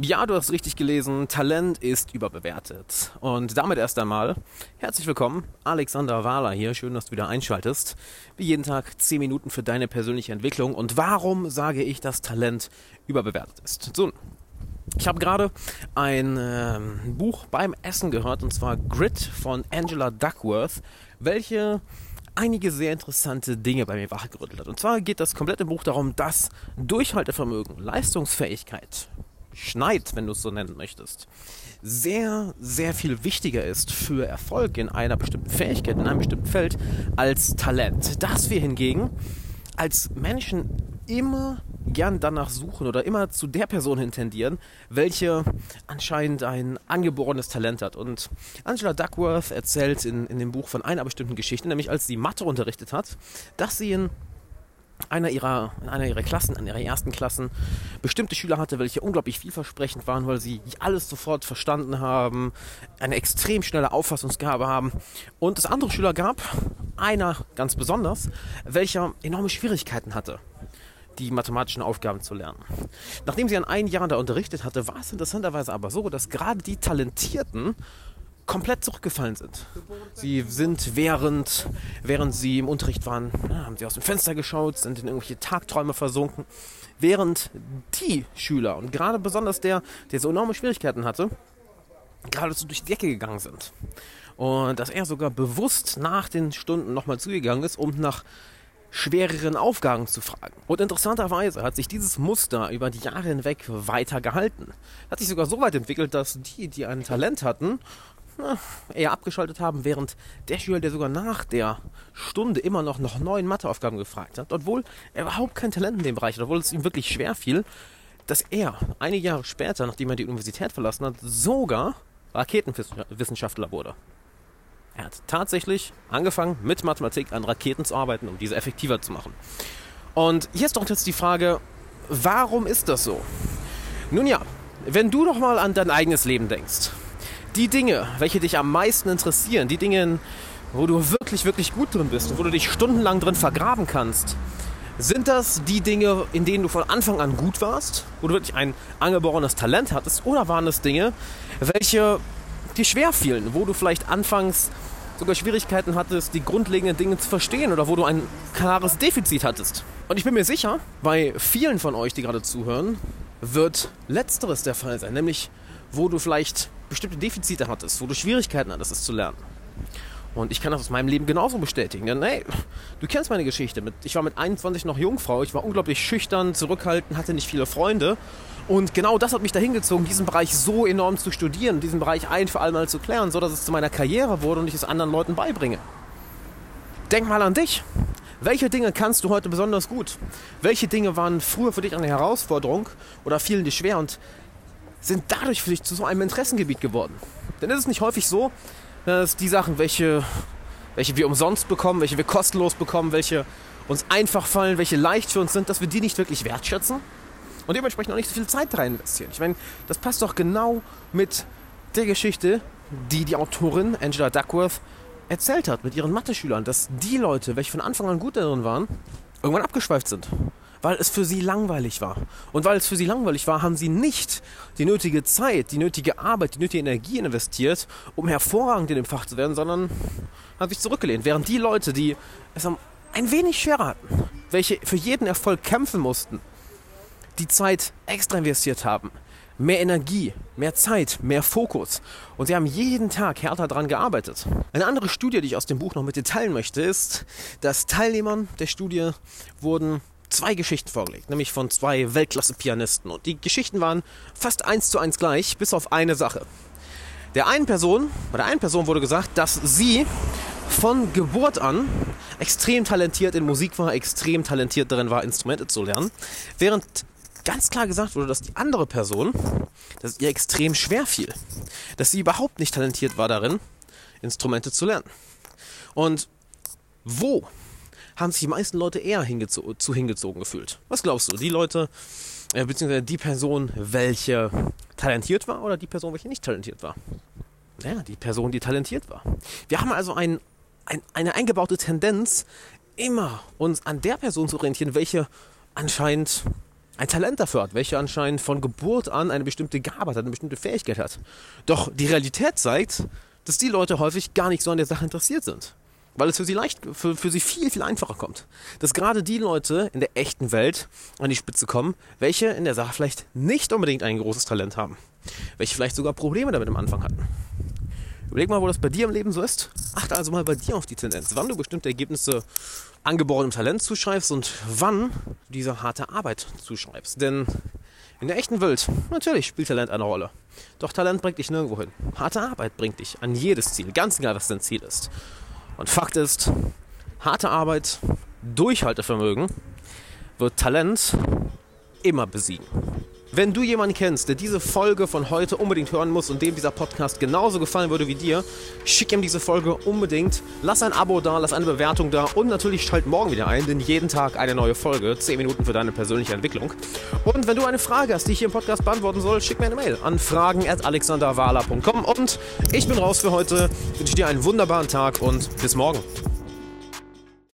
Ja, du hast richtig gelesen, Talent ist überbewertet. Und damit erst einmal herzlich willkommen, Alexander Wahler hier. Schön, dass du wieder einschaltest. Wie jeden Tag 10 Minuten für deine persönliche Entwicklung. Und warum sage ich, dass Talent überbewertet ist? So, ich habe gerade ein äh, Buch beim Essen gehört, und zwar Grit von Angela Duckworth, welche einige sehr interessante Dinge bei mir wachgerüttelt hat. Und zwar geht das komplette Buch darum, dass Durchhaltevermögen, Leistungsfähigkeit, Schneid, wenn du es so nennen möchtest, sehr, sehr viel wichtiger ist für Erfolg in einer bestimmten Fähigkeit, in einem bestimmten Feld, als Talent. Dass wir hingegen als Menschen immer gern danach suchen oder immer zu der Person hin tendieren, welche anscheinend ein angeborenes Talent hat. Und Angela Duckworth erzählt in, in dem Buch von einer bestimmten Geschichte, nämlich als sie Mathe unterrichtet hat, dass sie in einer ihrer, in einer ihrer Klassen, in ihrer ersten Klassen, bestimmte Schüler hatte, welche unglaublich vielversprechend waren, weil sie alles sofort verstanden haben, eine extrem schnelle Auffassungsgabe haben. Und es andere Schüler gab, einer ganz besonders, welcher enorme Schwierigkeiten hatte die mathematischen Aufgaben zu lernen. Nachdem sie an ein Jahr da unterrichtet hatte, war es interessanterweise aber so, dass gerade die Talentierten komplett zurückgefallen sind. Sie sind während, während sie im Unterricht waren, haben sie aus dem Fenster geschaut, sind in irgendwelche Tagträume versunken, während die Schüler und gerade besonders der, der so enorme Schwierigkeiten hatte, geradezu durch die Decke gegangen sind. Und dass er sogar bewusst nach den Stunden nochmal zugegangen ist, um nach schwereren Aufgaben zu fragen. Und interessanterweise hat sich dieses Muster über die Jahre hinweg weiter gehalten. Hat sich sogar so weit entwickelt, dass die, die ein Talent hatten eher abgeschaltet haben, während der Schüler, der sogar nach der Stunde immer noch nach neuen Matheaufgaben gefragt hat, obwohl er überhaupt kein Talent in dem Bereich hat, obwohl es ihm wirklich schwer fiel, dass er einige Jahre später, nachdem er die Universität verlassen hat, sogar Raketenwissenschaftler wurde. Er hat tatsächlich angefangen, mit Mathematik an Raketen zu arbeiten, um diese effektiver zu machen. Und hier ist doch jetzt die Frage, warum ist das so? Nun ja, wenn du doch mal an dein eigenes Leben denkst, die Dinge, welche dich am meisten interessieren, die Dinge, wo du wirklich, wirklich gut drin bist und wo du dich stundenlang drin vergraben kannst, sind das die Dinge, in denen du von Anfang an gut warst, wo du wirklich ein angeborenes Talent hattest, oder waren es Dinge, welche dir schwer fielen, wo du vielleicht anfangs sogar Schwierigkeiten hattest, die grundlegenden Dinge zu verstehen oder wo du ein klares Defizit hattest? Und ich bin mir sicher, bei vielen von euch, die gerade zuhören, wird letzteres der Fall sein, nämlich wo du vielleicht bestimmte Defizite hattest, wo du Schwierigkeiten hattest, es zu lernen. Und ich kann das aus meinem Leben genauso bestätigen. Denn hey, du kennst meine Geschichte. ich war mit 21 noch Jungfrau. Ich war unglaublich schüchtern, zurückhaltend, hatte nicht viele Freunde. Und genau das hat mich dahin gezogen, diesen Bereich so enorm zu studieren, diesen Bereich ein für alle Mal zu klären, so dass es zu meiner Karriere wurde und ich es anderen Leuten beibringe. Denk mal an dich. Welche Dinge kannst du heute besonders gut? Welche Dinge waren früher für dich eine Herausforderung oder fielen dir schwer und sind dadurch für dich zu so einem Interessengebiet geworden. Denn ist es nicht häufig so, dass die Sachen, welche, welche wir umsonst bekommen, welche wir kostenlos bekommen, welche uns einfach fallen, welche leicht für uns sind, dass wir die nicht wirklich wertschätzen und dementsprechend auch nicht so viel Zeit rein investieren. Ich meine, das passt doch genau mit der Geschichte, die die Autorin Angela Duckworth erzählt hat mit ihren Mathe-Schülern, dass die Leute, welche von Anfang an gut darin waren, irgendwann abgeschweift sind weil es für sie langweilig war. Und weil es für sie langweilig war, haben sie nicht die nötige Zeit, die nötige Arbeit, die nötige Energie investiert, um hervorragend in dem Fach zu werden, sondern haben sich zurückgelehnt. Während die Leute, die es ein wenig schwerer hatten, welche für jeden Erfolg kämpfen mussten, die Zeit extra investiert haben, mehr Energie, mehr Zeit, mehr Fokus. Und sie haben jeden Tag härter daran gearbeitet. Eine andere Studie, die ich aus dem Buch noch mit dir teilen möchte, ist, dass Teilnehmern der Studie wurden zwei Geschichten vorgelegt, nämlich von zwei Weltklasse-Pianisten. Und die Geschichten waren fast eins zu eins gleich, bis auf eine Sache. Der einen Person, bei der einen Person wurde gesagt, dass sie von Geburt an extrem talentiert in Musik war, extrem talentiert darin war, Instrumente zu lernen, während ganz klar gesagt wurde, dass die andere Person, dass ihr extrem schwer fiel, dass sie überhaupt nicht talentiert war darin, Instrumente zu lernen. Und wo haben sich die meisten Leute eher hingezo zu hingezogen gefühlt. Was glaubst du? Die Leute, äh, beziehungsweise die Person, welche talentiert war oder die Person, welche nicht talentiert war? Ja, die Person, die talentiert war. Wir haben also ein, ein, eine eingebaute Tendenz, immer uns an der Person zu orientieren, welche anscheinend ein Talent dafür hat, welcher anscheinend von Geburt an eine bestimmte Gabe hat, eine bestimmte Fähigkeit hat. Doch die Realität zeigt, dass die Leute häufig gar nicht so an der Sache interessiert sind. Weil es für sie leicht, für, für sie viel, viel einfacher kommt. Dass gerade die Leute in der echten Welt an die Spitze kommen, welche in der Sache vielleicht nicht unbedingt ein großes Talent haben. Welche vielleicht sogar Probleme damit am Anfang hatten. Überleg mal, wo das bei dir im Leben so ist. Achte also mal bei dir auf die Tendenz, wann du bestimmte Ergebnisse angeborenem Talent zuschreibst und wann du diese harte Arbeit zuschreibst. Denn in der echten Welt, natürlich spielt Talent eine Rolle. Doch Talent bringt dich nirgendwo hin. Harte Arbeit bringt dich an jedes Ziel, ganz egal, was dein Ziel ist. Und Fakt ist, harte Arbeit, Durchhaltevermögen wird Talent immer besiegen. Wenn du jemanden kennst, der diese Folge von heute unbedingt hören muss und dem dieser Podcast genauso gefallen würde wie dir, schick ihm diese Folge unbedingt. Lass ein Abo da, lass eine Bewertung da und natürlich schalt morgen wieder ein, denn jeden Tag eine neue Folge. 10 Minuten für deine persönliche Entwicklung. Und wenn du eine Frage hast, die ich hier im Podcast beantworten soll, schick mir eine Mail an fragen.alexanderwala.com und ich bin raus für heute. Wünsche dir einen wunderbaren Tag und bis morgen.